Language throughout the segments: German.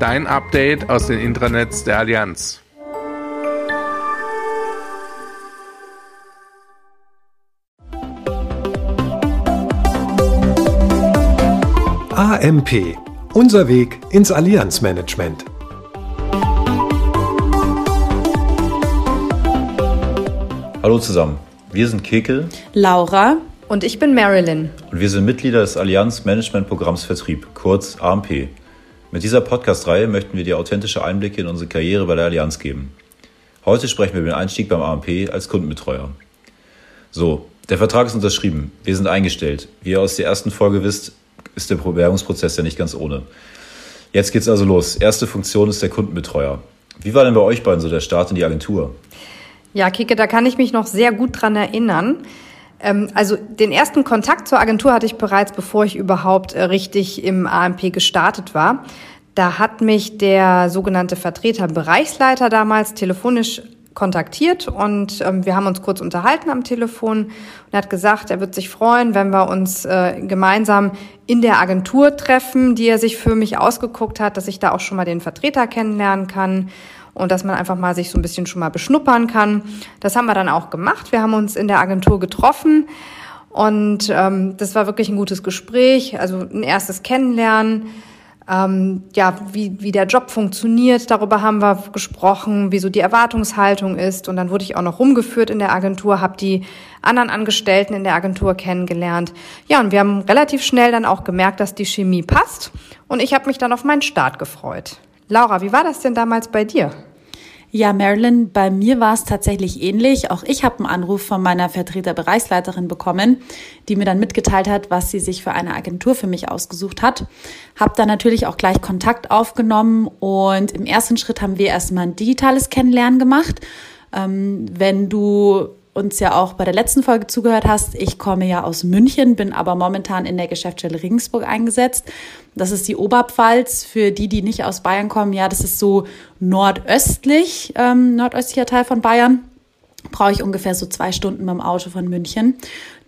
Dein Update aus den Intranets der Allianz. AMP. Unser Weg ins Allianzmanagement. Hallo zusammen, wir sind Kekel, Laura und ich bin Marilyn. Und wir sind Mitglieder des Allianz Management Programms Vertrieb, kurz AMP. Mit dieser Podcast-Reihe möchten wir dir authentische Einblicke in unsere Karriere bei der Allianz geben. Heute sprechen wir über den Einstieg beim AMP als Kundenbetreuer. So, der Vertrag ist unterschrieben, wir sind eingestellt. Wie ihr aus der ersten Folge wisst, ist der Bewerbungsprozess ja nicht ganz ohne. Jetzt geht's also los. Erste Funktion ist der Kundenbetreuer. Wie war denn bei euch beiden so der Start in die Agentur? Ja, Kike, da kann ich mich noch sehr gut dran erinnern. Ähm, also den ersten Kontakt zur Agentur hatte ich bereits, bevor ich überhaupt äh, richtig im AMP gestartet war. Da hat mich der sogenannte Vertreter Bereichsleiter damals telefonisch kontaktiert und ähm, wir haben uns kurz unterhalten am Telefon und er hat gesagt, er wird sich freuen, wenn wir uns äh, gemeinsam in der Agentur treffen, die er sich für mich ausgeguckt hat, dass ich da auch schon mal den Vertreter kennenlernen kann und dass man einfach mal sich so ein bisschen schon mal beschnuppern kann. Das haben wir dann auch gemacht. Wir haben uns in der Agentur getroffen und ähm, das war wirklich ein gutes Gespräch, also ein erstes Kennenlernen. Ähm, ja, wie, wie der Job funktioniert, darüber haben wir gesprochen, wie so die Erwartungshaltung ist. Und dann wurde ich auch noch rumgeführt in der Agentur, habe die anderen Angestellten in der Agentur kennengelernt. Ja, und wir haben relativ schnell dann auch gemerkt, dass die Chemie passt. Und ich habe mich dann auf meinen Start gefreut. Laura, wie war das denn damals bei dir? Ja, Marilyn, bei mir war es tatsächlich ähnlich. Auch ich habe einen Anruf von meiner Vertreterbereichsleiterin bekommen, die mir dann mitgeteilt hat, was sie sich für eine Agentur für mich ausgesucht hat. Habe dann natürlich auch gleich Kontakt aufgenommen und im ersten Schritt haben wir erstmal ein digitales Kennenlernen gemacht. Ähm, wenn du uns ja auch bei der letzten Folge zugehört hast, ich komme ja aus München, bin aber momentan in der Geschäftsstelle Regensburg eingesetzt. Das ist die Oberpfalz. Für die, die nicht aus Bayern kommen, ja, das ist so nordöstlich, ähm, nordöstlicher Teil von Bayern. Brauche ich ungefähr so zwei Stunden beim Auto von München.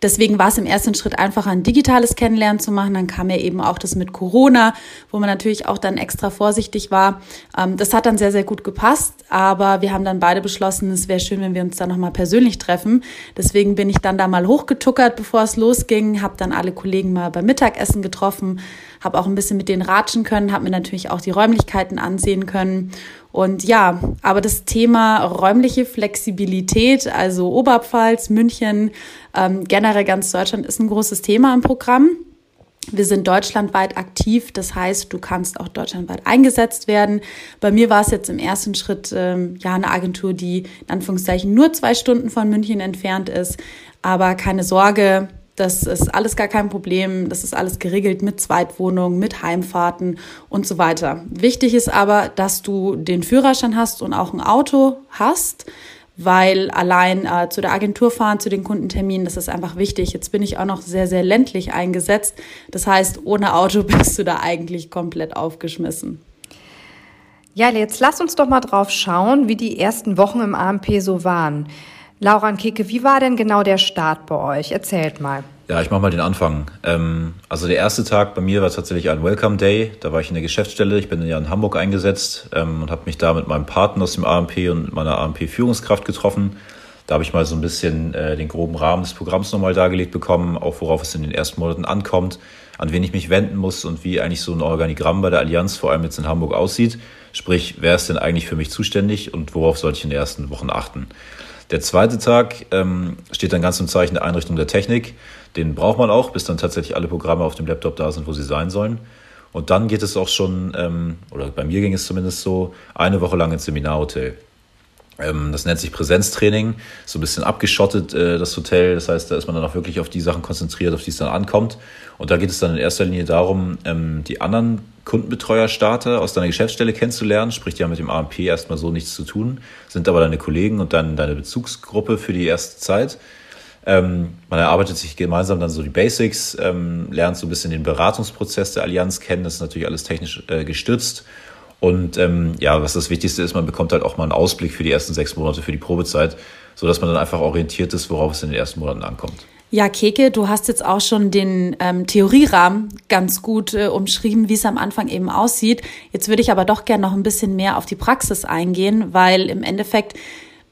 Deswegen war es im ersten Schritt einfacher, ein digitales Kennenlernen zu machen. Dann kam ja eben auch das mit Corona, wo man natürlich auch dann extra vorsichtig war. Ähm, das hat dann sehr, sehr gut gepasst. Aber wir haben dann beide beschlossen, es wäre schön, wenn wir uns dann nochmal persönlich treffen. Deswegen bin ich dann da mal hochgetuckert, bevor es losging, habe dann alle Kollegen mal beim Mittagessen getroffen, habe auch ein bisschen mit denen ratschen können, habe mir natürlich auch die Räumlichkeiten ansehen können. Und ja, aber das Thema räumliche Flexibilität, also Oberpfalz, München, ähm, generell ganz Deutschland ist ein großes Thema im Programm. Wir sind deutschlandweit aktiv, das heißt, du kannst auch deutschlandweit eingesetzt werden. Bei mir war es jetzt im ersten Schritt ähm, ja eine Agentur, die in Anführungszeichen nur zwei Stunden von München entfernt ist. Aber keine Sorge, das ist alles gar kein Problem. Das ist alles geregelt mit Zweitwohnungen, mit Heimfahrten und so weiter. Wichtig ist aber, dass du den Führerschein hast und auch ein Auto hast, weil allein äh, zu der Agentur fahren, zu den Kundenterminen, das ist einfach wichtig. Jetzt bin ich auch noch sehr, sehr ländlich eingesetzt. Das heißt, ohne Auto bist du da eigentlich komplett aufgeschmissen. Ja, jetzt lass uns doch mal drauf schauen, wie die ersten Wochen im AMP so waren. Laura und Kike, wie war denn genau der Start bei euch? Erzählt mal. Ja, ich mache mal den Anfang. Ähm, also der erste Tag bei mir war tatsächlich ein Welcome Day. Da war ich in der Geschäftsstelle. Ich bin ja in Hamburg eingesetzt ähm, und habe mich da mit meinem Partner aus dem AMP und meiner AMP-Führungskraft getroffen. Da habe ich mal so ein bisschen äh, den groben Rahmen des Programms nochmal dargelegt bekommen, auch worauf es in den ersten Monaten ankommt, an wen ich mich wenden muss und wie eigentlich so ein Organigramm bei der Allianz, vor allem jetzt in Hamburg, aussieht. Sprich, wer ist denn eigentlich für mich zuständig und worauf sollte ich in den ersten Wochen achten? Der zweite Tag ähm, steht dann ganz im Zeichen der Einrichtung der Technik. Den braucht man auch, bis dann tatsächlich alle Programme auf dem Laptop da sind, wo sie sein sollen. Und dann geht es auch schon, ähm, oder bei mir ging es zumindest so, eine Woche lang ins Seminarhotel. Ähm, das nennt sich Präsenztraining, so ein bisschen abgeschottet, äh, das Hotel. Das heißt, da ist man dann auch wirklich auf die Sachen konzentriert, auf die es dann ankommt. Und da geht es dann in erster Linie darum, ähm, die anderen Kundenbetreuerstarter aus deiner Geschäftsstelle kennenzulernen. Sprich, die haben mit dem AMP erstmal so nichts zu tun, sind aber deine Kollegen und dann deine Bezugsgruppe für die erste Zeit. Ähm, man erarbeitet sich gemeinsam dann so die Basics, ähm, lernt so ein bisschen den Beratungsprozess der Allianz kennen. Das ist natürlich alles technisch äh, gestützt. Und ähm, ja, was das Wichtigste ist, man bekommt halt auch mal einen Ausblick für die ersten sechs Monate für die Probezeit, sodass man dann einfach orientiert ist, worauf es in den ersten Monaten ankommt. Ja, Keke, du hast jetzt auch schon den ähm, Theorierahmen ganz gut äh, umschrieben, wie es am Anfang eben aussieht. Jetzt würde ich aber doch gerne noch ein bisschen mehr auf die Praxis eingehen, weil im Endeffekt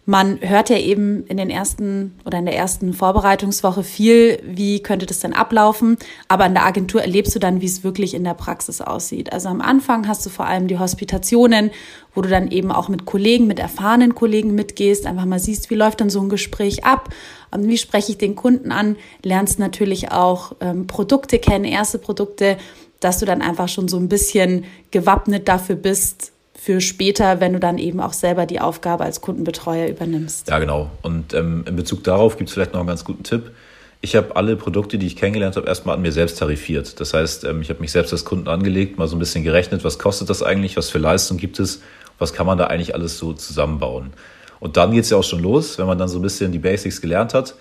man hört ja eben in den ersten oder in der ersten Vorbereitungswoche viel, wie könnte das denn ablaufen, aber in der Agentur erlebst du dann, wie es wirklich in der Praxis aussieht. Also am Anfang hast du vor allem die Hospitationen, wo du dann eben auch mit Kollegen, mit erfahrenen Kollegen mitgehst, einfach mal siehst, wie läuft dann so ein Gespräch ab und wie spreche ich den Kunden an, lernst natürlich auch ähm, Produkte kennen, erste Produkte, dass du dann einfach schon so ein bisschen gewappnet dafür bist, für später, wenn du dann eben auch selber die Aufgabe als Kundenbetreuer übernimmst. Ja, genau. Und ähm, in Bezug darauf gibt es vielleicht noch einen ganz guten Tipp. Ich habe alle Produkte, die ich kennengelernt habe, erstmal an mir selbst tarifiert. Das heißt, ähm, ich habe mich selbst als Kunden angelegt, mal so ein bisschen gerechnet, was kostet das eigentlich, was für Leistung gibt es, was kann man da eigentlich alles so zusammenbauen. Und dann geht es ja auch schon los, wenn man dann so ein bisschen die Basics gelernt hat,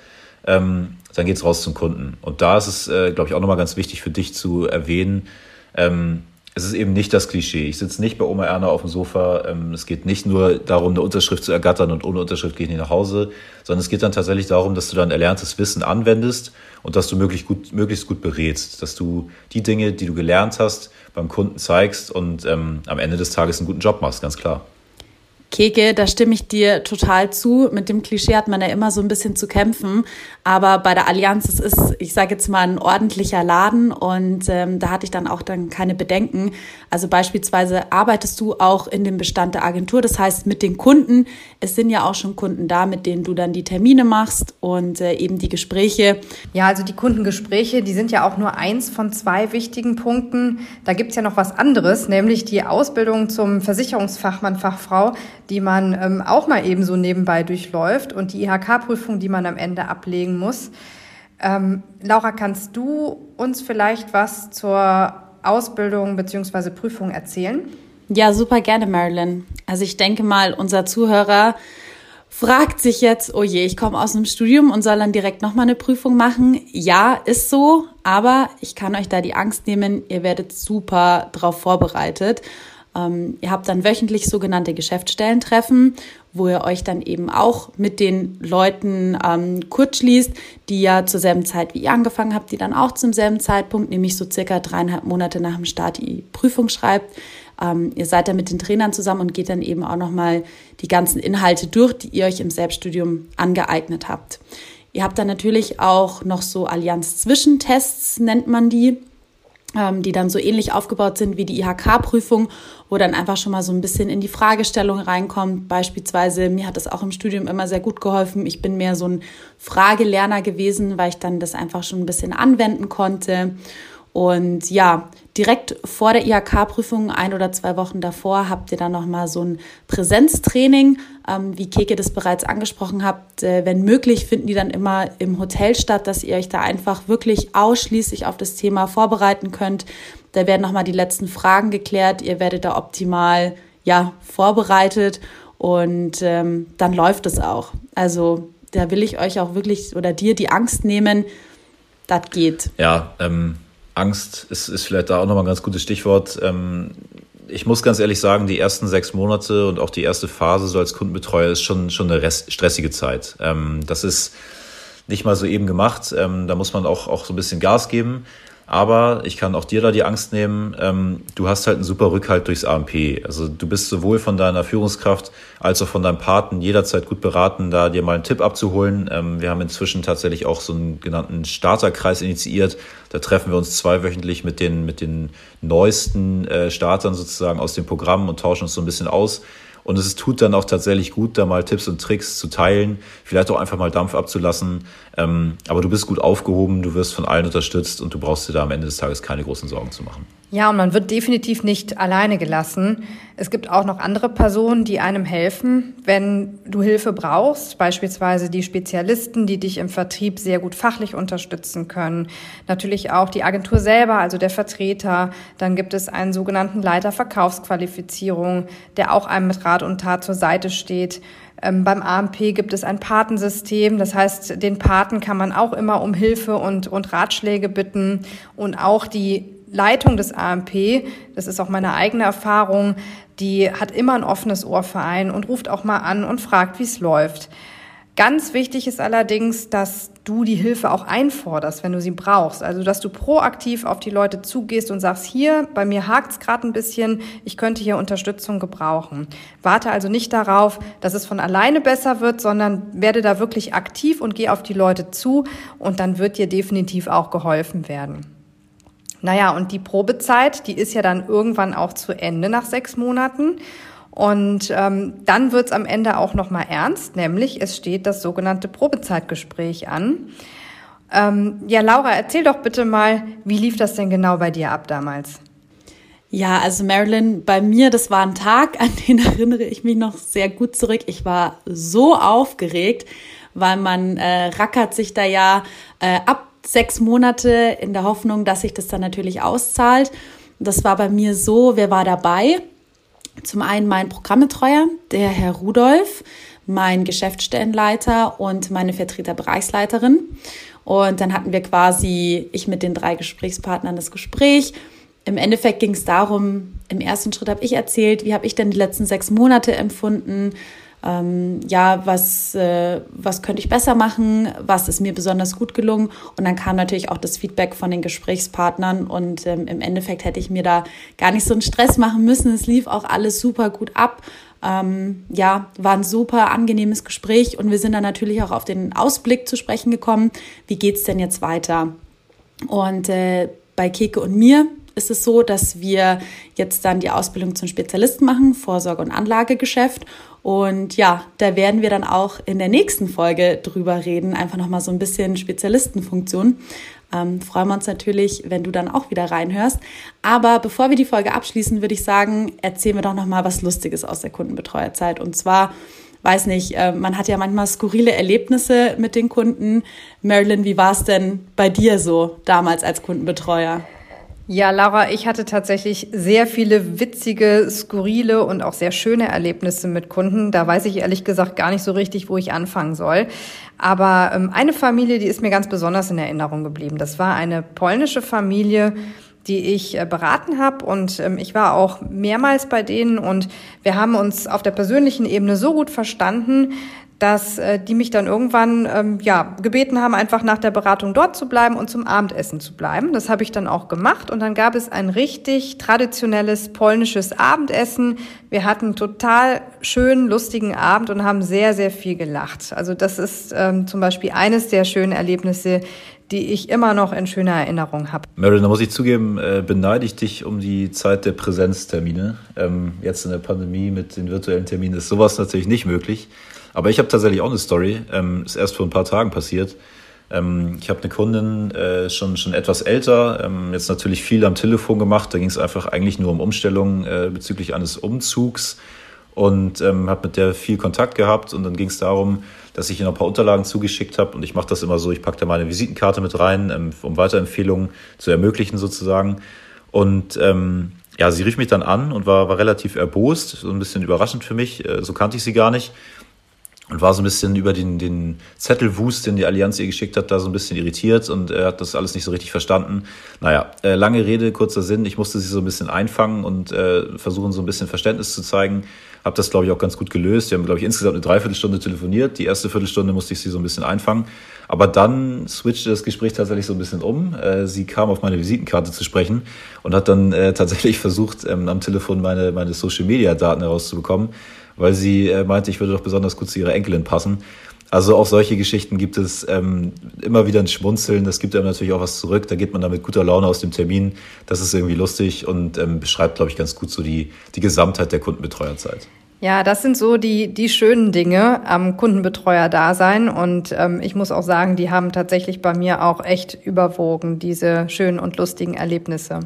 ähm, dann geht es raus zum Kunden. Und da ist es, äh, glaube ich, auch nochmal ganz wichtig für dich zu erwähnen, ähm, es ist eben nicht das Klischee. Ich sitze nicht bei Oma Erna auf dem Sofa. Ähm, es geht nicht nur darum, eine Unterschrift zu ergattern und ohne Unterschrift gehe ich nicht nach Hause, sondern es geht dann tatsächlich darum, dass du dann erlerntes Wissen anwendest und dass du möglichst gut, möglichst gut berätst, dass du die Dinge, die du gelernt hast, beim Kunden zeigst und ähm, am Ende des Tages einen guten Job machst, ganz klar. Keke, da stimme ich dir total zu. Mit dem Klischee hat man ja immer so ein bisschen zu kämpfen. Aber bei der Allianz, es ist, ich sage jetzt mal, ein ordentlicher Laden und ähm, da hatte ich dann auch dann keine Bedenken. Also beispielsweise arbeitest du auch in dem Bestand der Agentur, das heißt mit den Kunden. Es sind ja auch schon Kunden da, mit denen du dann die Termine machst und äh, eben die Gespräche. Ja, also die Kundengespräche, die sind ja auch nur eins von zwei wichtigen Punkten. Da gibt's ja noch was anderes, nämlich die Ausbildung zum Versicherungsfachmann, Fachfrau die man ähm, auch mal eben so nebenbei durchläuft und die IHK-Prüfung, die man am Ende ablegen muss. Ähm, Laura, kannst du uns vielleicht was zur Ausbildung bzw. Prüfung erzählen? Ja, super gerne, Marilyn. Also ich denke mal, unser Zuhörer fragt sich jetzt, oh je, ich komme aus einem Studium und soll dann direkt nochmal eine Prüfung machen. Ja, ist so, aber ich kann euch da die Angst nehmen, ihr werdet super drauf vorbereitet. Ähm, ihr habt dann wöchentlich sogenannte Geschäftsstellentreffen, wo ihr euch dann eben auch mit den Leuten ähm, kurz schließt, die ja zur selben Zeit wie ihr angefangen habt, die dann auch zum selben Zeitpunkt, nämlich so circa dreieinhalb Monate nach dem Start die Prüfung schreibt. Ähm, ihr seid dann mit den Trainern zusammen und geht dann eben auch nochmal die ganzen Inhalte durch, die ihr euch im Selbststudium angeeignet habt. Ihr habt dann natürlich auch noch so Allianz-Zwischentests, nennt man die die dann so ähnlich aufgebaut sind wie die IHK-Prüfung, wo dann einfach schon mal so ein bisschen in die Fragestellung reinkommt. Beispielsweise, mir hat das auch im Studium immer sehr gut geholfen. Ich bin mehr so ein Fragelerner gewesen, weil ich dann das einfach schon ein bisschen anwenden konnte. Und ja, direkt vor der IHK-Prüfung, ein oder zwei Wochen davor, habt ihr dann nochmal so ein Präsenztraining. Ähm, wie Keke das bereits angesprochen habt, äh, wenn möglich, finden die dann immer im Hotel statt, dass ihr euch da einfach wirklich ausschließlich auf das Thema vorbereiten könnt. Da werden nochmal die letzten Fragen geklärt. Ihr werdet da optimal ja, vorbereitet und ähm, dann läuft es auch. Also da will ich euch auch wirklich oder dir die Angst nehmen, das geht. Ja, ähm, Angst ist, ist vielleicht da auch nochmal ein ganz gutes Stichwort. Ähm, ich muss ganz ehrlich sagen, die ersten sechs Monate und auch die erste Phase so als Kundenbetreuer ist schon, schon eine stressige Zeit. Ähm, das ist nicht mal so eben gemacht. Ähm, da muss man auch, auch so ein bisschen Gas geben. Aber ich kann auch dir da die Angst nehmen. Ähm, du hast halt einen super Rückhalt durchs AMP. Also du bist sowohl von deiner Führungskraft als auch von deinem Paten jederzeit gut beraten, da dir mal einen Tipp abzuholen. Ähm, wir haben inzwischen tatsächlich auch so einen genannten Starterkreis initiiert. Da treffen wir uns zweiwöchentlich mit den, mit den neuesten äh, Startern sozusagen aus dem Programm und tauschen uns so ein bisschen aus. Und es tut dann auch tatsächlich gut, da mal Tipps und Tricks zu teilen, vielleicht auch einfach mal Dampf abzulassen. Ähm, aber du bist gut aufgehoben, du wirst von allen unterstützt und du brauchst dir da am Ende des Tages keine großen Sorgen zu machen. Ja, und man wird definitiv nicht alleine gelassen. Es gibt auch noch andere Personen, die einem helfen, wenn du Hilfe brauchst, beispielsweise die Spezialisten, die dich im Vertrieb sehr gut fachlich unterstützen können. Natürlich auch die Agentur selber, also der Vertreter. Dann gibt es einen sogenannten Leiter Verkaufsqualifizierung, der auch einem mit Rat und Tat zur Seite steht. Ähm, beim AMP gibt es ein Patensystem, das heißt, den Paten kann man auch immer um Hilfe und, und Ratschläge bitten und auch die Leitung des AMP, das ist auch meine eigene Erfahrung, die hat immer ein offenes Ohr für einen und ruft auch mal an und fragt, wie es läuft. Ganz wichtig ist allerdings, dass du die Hilfe auch einforderst, wenn du sie brauchst. Also, dass du proaktiv auf die Leute zugehst und sagst, hier, bei mir hakt's gerade ein bisschen, ich könnte hier Unterstützung gebrauchen. Warte also nicht darauf, dass es von alleine besser wird, sondern werde da wirklich aktiv und geh auf die Leute zu und dann wird dir definitiv auch geholfen werden. Naja, und die Probezeit, die ist ja dann irgendwann auch zu Ende nach sechs Monaten. Und ähm, dann wird's am Ende auch nochmal ernst, nämlich es steht das sogenannte Probezeitgespräch an. Ähm, ja, Laura, erzähl doch bitte mal, wie lief das denn genau bei dir ab damals? Ja, also Marilyn, bei mir, das war ein Tag, an den erinnere ich mich noch sehr gut zurück. Ich war so aufgeregt, weil man äh, rackert sich da ja äh, ab sechs Monate in der Hoffnung, dass sich das dann natürlich auszahlt. Das war bei mir so, wer war dabei? Zum einen mein Programmbetreuer, der Herr Rudolf, mein Geschäftsstellenleiter und meine Vertreterbereichsleiterin. Und dann hatten wir quasi, ich mit den drei Gesprächspartnern, das Gespräch. Im Endeffekt ging es darum, im ersten Schritt habe ich erzählt, wie habe ich denn die letzten sechs Monate empfunden, ähm, ja, was, äh, was könnte ich besser machen, was ist mir besonders gut gelungen. Und dann kam natürlich auch das Feedback von den Gesprächspartnern und ähm, im Endeffekt hätte ich mir da gar nicht so einen Stress machen müssen. Es lief auch alles super gut ab. Ähm, ja, war ein super angenehmes Gespräch und wir sind dann natürlich auch auf den Ausblick zu sprechen gekommen. Wie geht's denn jetzt weiter? Und äh, bei Keke und mir ist es so, dass wir jetzt dann die Ausbildung zum Spezialisten machen, Vorsorge- und Anlagegeschäft. Und ja, da werden wir dann auch in der nächsten Folge drüber reden, einfach nochmal so ein bisschen Spezialistenfunktion. Ähm, freuen wir uns natürlich, wenn du dann auch wieder reinhörst. Aber bevor wir die Folge abschließen, würde ich sagen, erzählen wir doch nochmal was Lustiges aus der Kundenbetreuerzeit. Und zwar, weiß nicht, äh, man hat ja manchmal skurrile Erlebnisse mit den Kunden. Marilyn, wie war es denn bei dir so damals als Kundenbetreuer? Ja, Laura, ich hatte tatsächlich sehr viele witzige, skurrile und auch sehr schöne Erlebnisse mit Kunden. Da weiß ich ehrlich gesagt gar nicht so richtig, wo ich anfangen soll. Aber ähm, eine Familie, die ist mir ganz besonders in Erinnerung geblieben. Das war eine polnische Familie, die ich äh, beraten habe und ähm, ich war auch mehrmals bei denen und wir haben uns auf der persönlichen Ebene so gut verstanden, dass äh, die mich dann irgendwann ähm, ja gebeten haben, einfach nach der Beratung dort zu bleiben und zum Abendessen zu bleiben. Das habe ich dann auch gemacht und dann gab es ein richtig traditionelles polnisches Abendessen. Wir hatten total schönen, lustigen Abend und haben sehr, sehr viel gelacht. Also das ist ähm, zum Beispiel eines der schönen Erlebnisse, die ich immer noch in schöner Erinnerung habe. Marilyn, da muss ich zugeben, äh, beneide ich dich um die Zeit der Präsenztermine. Ähm, jetzt in der Pandemie mit den virtuellen Terminen ist sowas natürlich nicht möglich. Aber ich habe tatsächlich auch eine Story. Ähm, ist erst vor ein paar Tagen passiert. Ähm, ich habe eine Kundin, äh, schon, schon etwas älter, ähm, jetzt natürlich viel am Telefon gemacht. Da ging es einfach eigentlich nur um Umstellungen äh, bezüglich eines Umzugs und ähm, habe mit der viel Kontakt gehabt. Und dann ging es darum, dass ich ihr noch ein paar Unterlagen zugeschickt habe. Und ich mache das immer so, ich packe da meine Visitenkarte mit rein, ähm, um Weiterempfehlungen zu ermöglichen sozusagen. Und ähm, ja, sie rief mich dann an und war, war relativ erbost, so ein bisschen überraschend für mich. Äh, so kannte ich sie gar nicht und war so ein bisschen über den, den Zettelwust, den die Allianz ihr geschickt hat, da so ein bisschen irritiert und er hat das alles nicht so richtig verstanden. Naja, äh, lange Rede, kurzer Sinn. Ich musste sie so ein bisschen einfangen und äh, versuchen, so ein bisschen Verständnis zu zeigen. Hab das, glaube ich, auch ganz gut gelöst. Wir haben, glaube ich, insgesamt eine Dreiviertelstunde telefoniert. Die erste Viertelstunde musste ich sie so ein bisschen einfangen. Aber dann switchte das Gespräch tatsächlich so ein bisschen um. Äh, sie kam auf meine Visitenkarte zu sprechen und hat dann äh, tatsächlich versucht, ähm, am Telefon meine, meine Social-Media-Daten herauszubekommen weil sie äh, meinte, ich würde doch besonders gut zu ihrer Enkelin passen. Also auch solche Geschichten gibt es ähm, immer wieder ein Schmunzeln. Das gibt einem natürlich auch was zurück. Da geht man dann mit guter Laune aus dem Termin. Das ist irgendwie lustig und ähm, beschreibt, glaube ich, ganz gut so die, die Gesamtheit der Kundenbetreuerzeit. Ja, das sind so die, die schönen Dinge am Kundenbetreuer-Dasein. Und ähm, ich muss auch sagen, die haben tatsächlich bei mir auch echt überwogen, diese schönen und lustigen Erlebnisse.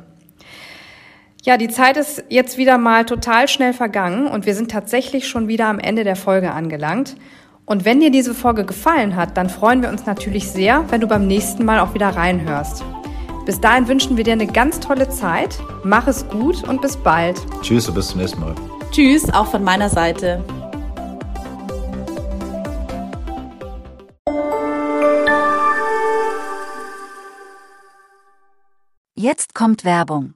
Ja, die Zeit ist jetzt wieder mal total schnell vergangen und wir sind tatsächlich schon wieder am Ende der Folge angelangt. Und wenn dir diese Folge gefallen hat, dann freuen wir uns natürlich sehr, wenn du beim nächsten Mal auch wieder reinhörst. Bis dahin wünschen wir dir eine ganz tolle Zeit. Mach es gut und bis bald. Tschüss und bis zum nächsten Mal. Tschüss, auch von meiner Seite. Jetzt kommt Werbung.